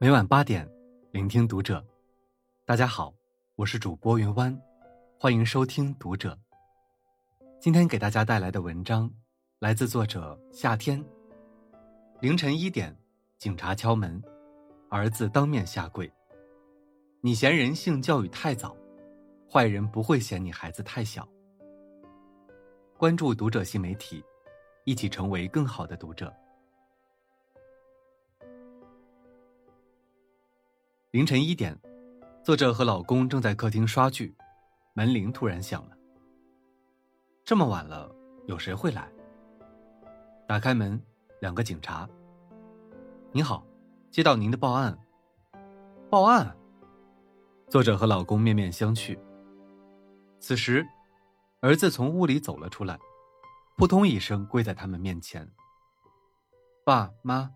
每晚八点，聆听读者。大家好，我是主播云湾，欢迎收听读者。今天给大家带来的文章来自作者夏天。凌晨一点，警察敲门，儿子当面下跪。你嫌人性教育太早，坏人不会嫌你孩子太小。关注读者新媒体，一起成为更好的读者。凌晨一点，作者和老公正在客厅刷剧，门铃突然响了。这么晚了，有谁会来？打开门，两个警察。您好，接到您的报案。报案。作者和老公面面相觑。此时，儿子从屋里走了出来，扑通一声跪在他们面前。爸妈，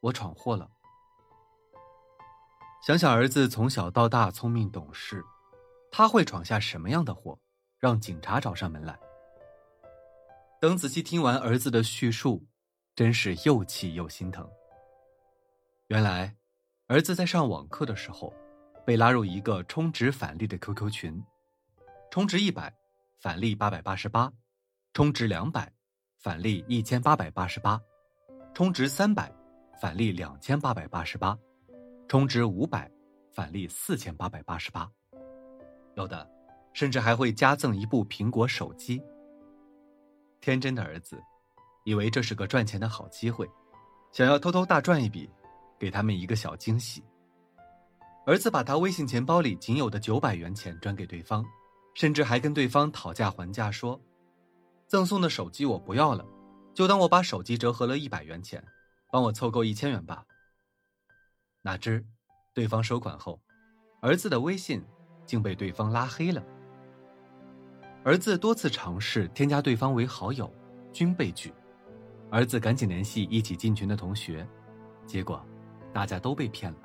我闯祸了。想想儿子从小到大聪明懂事，他会闯下什么样的祸，让警察找上门来？等仔细听完儿子的叙述，真是又气又心疼。原来，儿子在上网课的时候，被拉入一个充值返利的 QQ 群，充值一百，返利八百八十八；充值两百，返利一千八百八十八；充值三百，返利两千八百八十八。充值五百，返利四千八百八十八，有的甚至还会加赠一部苹果手机。天真的儿子，以为这是个赚钱的好机会，想要偷偷大赚一笔，给他们一个小惊喜。儿子把他微信钱包里仅有的九百元钱转给对方，甚至还跟对方讨价还价说：“赠送的手机我不要了，就当我把手机折合了一百元钱，帮我凑够一千元吧。”哪知，对方收款后，儿子的微信竟被对方拉黑了。儿子多次尝试添加对方为好友，均被拒。儿子赶紧联系一起进群的同学，结果大家都被骗了。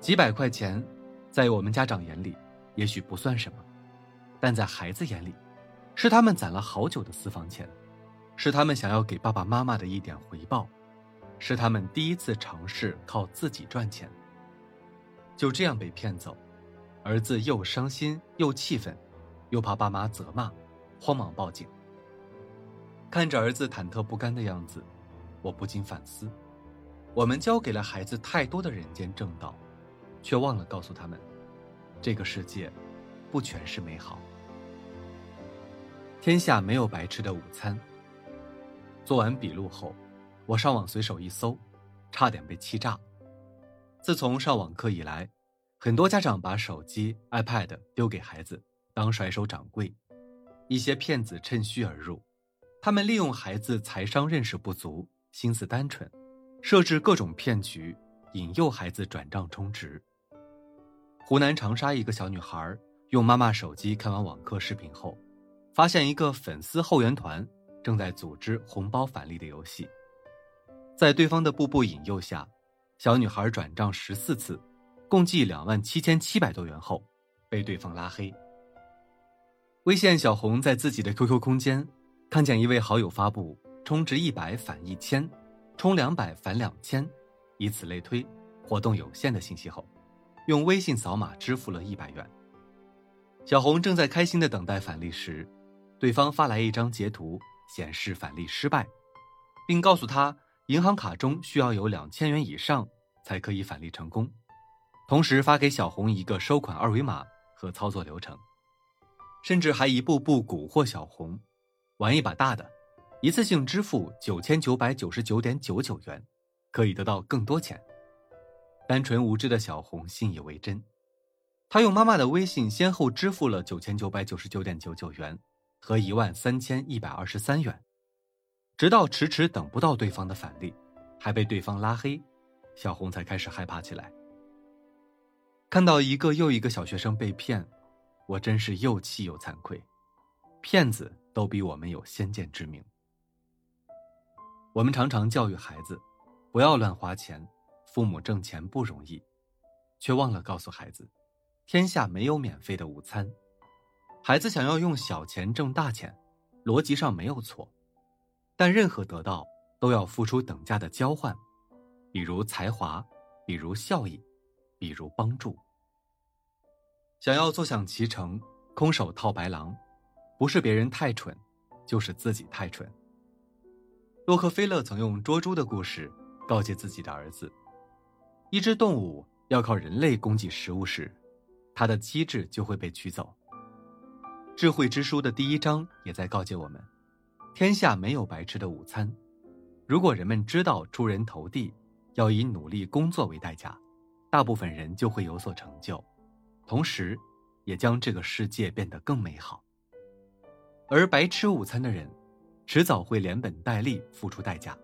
几百块钱，在我们家长眼里也许不算什么，但在孩子眼里，是他们攒了好久的私房钱，是他们想要给爸爸妈妈的一点回报。是他们第一次尝试靠自己赚钱，就这样被骗走，儿子又伤心又气愤，又怕爸妈责骂，慌忙报警。看着儿子忐忑不甘的样子，我不禁反思：我们教给了孩子太多的人间正道，却忘了告诉他们，这个世界不全是美好。天下没有白吃的午餐。做完笔录后。我上网随手一搜，差点被气炸。自从上网课以来，很多家长把手机、iPad 丢给孩子当甩手掌柜，一些骗子趁虚而入。他们利用孩子财商认识不足、心思单纯，设置各种骗局，引诱孩子转账充值。湖南长沙一个小女孩用妈妈手机看完网课视频后，发现一个粉丝后援团正在组织红包返利的游戏。在对方的步步引诱下，小女孩转账十四次，共计两万七千七百多元后，被对方拉黑。微信小红在自己的 QQ 空间看见一位好友发布充值一百返一千，充两百返两千，以此类推，活动有限的信息后，用微信扫码支付了一百元。小红正在开心的等待返利时，对方发来一张截图，显示返利失败，并告诉他。银行卡中需要有两千元以上才可以返利成功，同时发给小红一个收款二维码和操作流程，甚至还一步步蛊惑小红，玩一把大的，一次性支付九千九百九十九点九九元，可以得到更多钱。单纯无知的小红信以为真，她用妈妈的微信先后支付了九千九百九十九点九九元和一万三千一百二十三元。直到迟迟等不到对方的返利，还被对方拉黑，小红才开始害怕起来。看到一个又一个小学生被骗，我真是又气又惭愧。骗子都比我们有先见之明。我们常常教育孩子，不要乱花钱，父母挣钱不容易，却忘了告诉孩子，天下没有免费的午餐。孩子想要用小钱挣大钱，逻辑上没有错。但任何得到都要付出等价的交换，比如才华、比如效益，比如帮助。想要坐享其成，空手套白狼，不是别人太蠢，就是自己太蠢。洛克菲勒曾用捉猪的故事告诫自己的儿子：一只动物要靠人类供给食物时，它的机智就会被取走。智慧之书的第一章也在告诫我们：天下没有白吃的午餐。如果人们知道出人头地要以努力工作为代价，大部分人就会有所成就，同时，也将这个世界变得更美好。而白吃午餐的人，迟早会连本带利付出代价。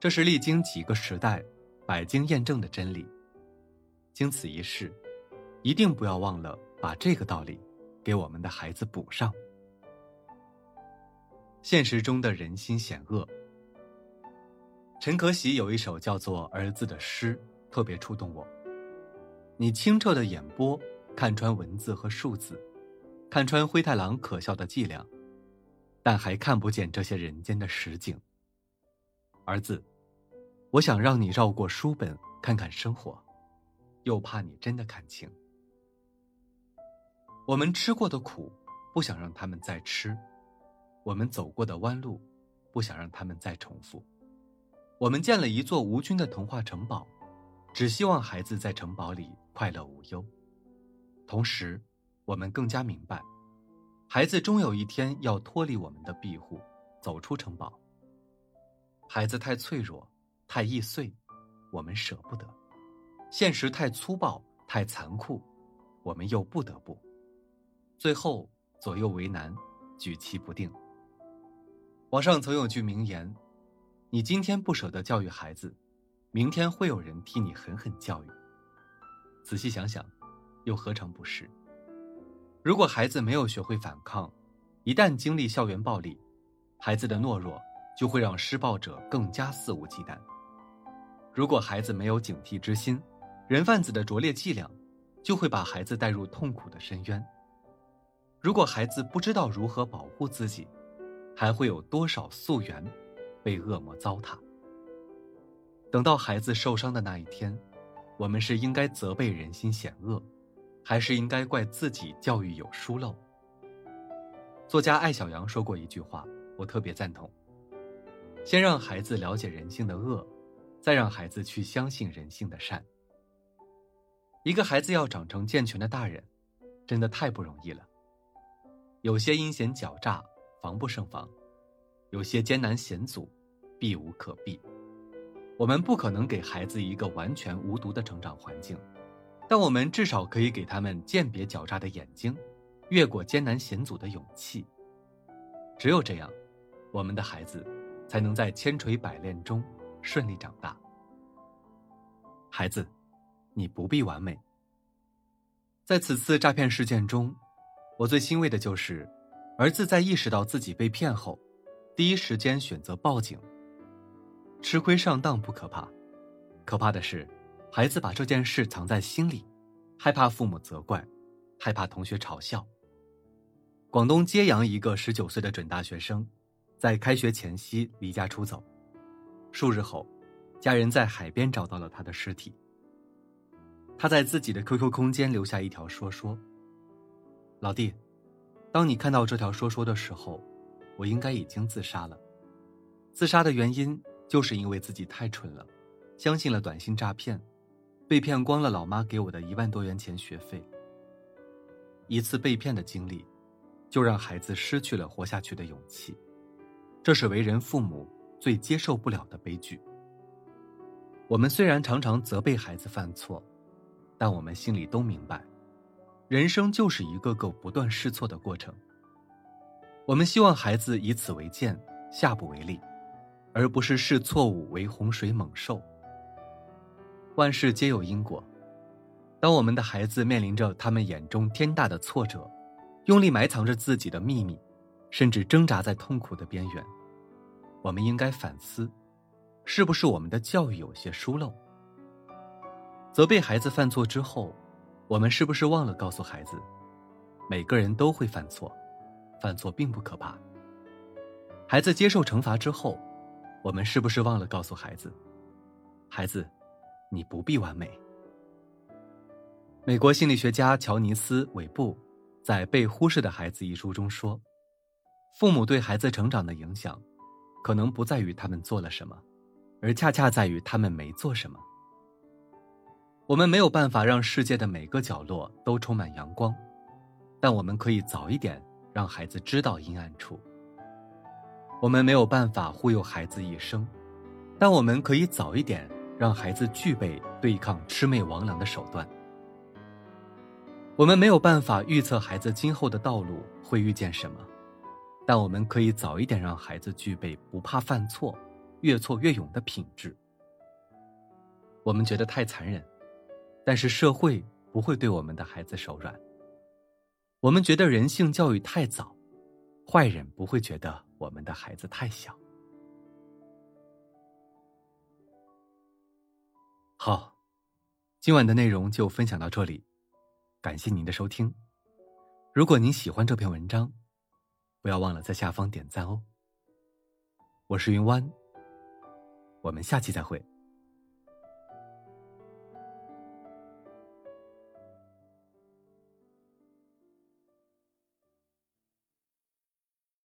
这是历经几个时代、百经验证的真理。经此一事，一定不要忘了把这个道理给我们的孩子补上。现实中的人心险恶。陈可喜有一首叫做《儿子》的诗，特别触动我。你清澈的眼波，看穿文字和数字，看穿灰太狼可笑的伎俩，但还看不见这些人间的实景。儿子，我想让你绕过书本看看生活，又怕你真的看清。我们吃过的苦，不想让他们再吃。我们走过的弯路，不想让他们再重复。我们建了一座无菌的童话城堡，只希望孩子在城堡里快乐无忧。同时，我们更加明白，孩子终有一天要脱离我们的庇护，走出城堡。孩子太脆弱，太易碎，我们舍不得；现实太粗暴，太残酷，我们又不得不。最后，左右为难，举棋不定。网上曾有句名言：“你今天不舍得教育孩子，明天会有人替你狠狠教育。”仔细想想，又何尝不是？如果孩子没有学会反抗，一旦经历校园暴力，孩子的懦弱就会让施暴者更加肆无忌惮；如果孩子没有警惕之心，人贩子的拙劣伎俩就会把孩子带入痛苦的深渊；如果孩子不知道如何保护自己，还会有多少溯源被恶魔糟蹋？等到孩子受伤的那一天，我们是应该责备人心险恶，还是应该怪自己教育有疏漏？作家艾小阳说过一句话，我特别赞同：先让孩子了解人性的恶，再让孩子去相信人性的善。一个孩子要长成健全的大人，真的太不容易了。有些阴险狡诈。防不胜防，有些艰难险阻，避无可避。我们不可能给孩子一个完全无毒的成长环境，但我们至少可以给他们鉴别狡诈的眼睛，越过艰难险阻的勇气。只有这样，我们的孩子才能在千锤百炼中顺利长大。孩子，你不必完美。在此次诈骗事件中，我最欣慰的就是。儿子在意识到自己被骗后，第一时间选择报警。吃亏上当不可怕，可怕的是，孩子把这件事藏在心里，害怕父母责怪，害怕同学嘲笑。广东揭阳一个十九岁的准大学生，在开学前夕离家出走，数日后，家人在海边找到了他的尸体。他在自己的 QQ 空间留下一条说说：“老弟。”当你看到这条说说的时候，我应该已经自杀了。自杀的原因就是因为自己太蠢了，相信了短信诈骗，被骗光了老妈给我的一万多元钱学费。一次被骗的经历，就让孩子失去了活下去的勇气，这是为人父母最接受不了的悲剧。我们虽然常常责备孩子犯错，但我们心里都明白。人生就是一个个不断试错的过程。我们希望孩子以此为鉴，下不为例，而不是视错误为洪水猛兽。万事皆有因果。当我们的孩子面临着他们眼中天大的挫折，用力埋藏着自己的秘密，甚至挣扎在痛苦的边缘，我们应该反思，是不是我们的教育有些疏漏？责备孩子犯错之后。我们是不是忘了告诉孩子，每个人都会犯错，犯错并不可怕。孩子接受惩罚之后，我们是不是忘了告诉孩子，孩子，你不必完美。美国心理学家乔尼斯·韦布在《被忽视的孩子》一书中说：“父母对孩子成长的影响，可能不在于他们做了什么，而恰恰在于他们没做什么。我们没有办法让世界的每个角落都充满阳光，但我们可以早一点让孩子知道阴暗处。我们没有办法忽悠孩子一生，但我们可以早一点让孩子具备对抗魑魅魍魉的手段。”我们没有办法预测孩子今后的道路会遇见什么，但我们可以早一点让孩子具备不怕犯错、越挫越勇的品质。我们觉得太残忍，但是社会不会对我们的孩子手软。我们觉得人性教育太早，坏人不会觉得我们的孩子太小。好，今晚的内容就分享到这里。感谢您的收听。如果您喜欢这篇文章，不要忘了在下方点赞哦。我是云湾，我们下期再会。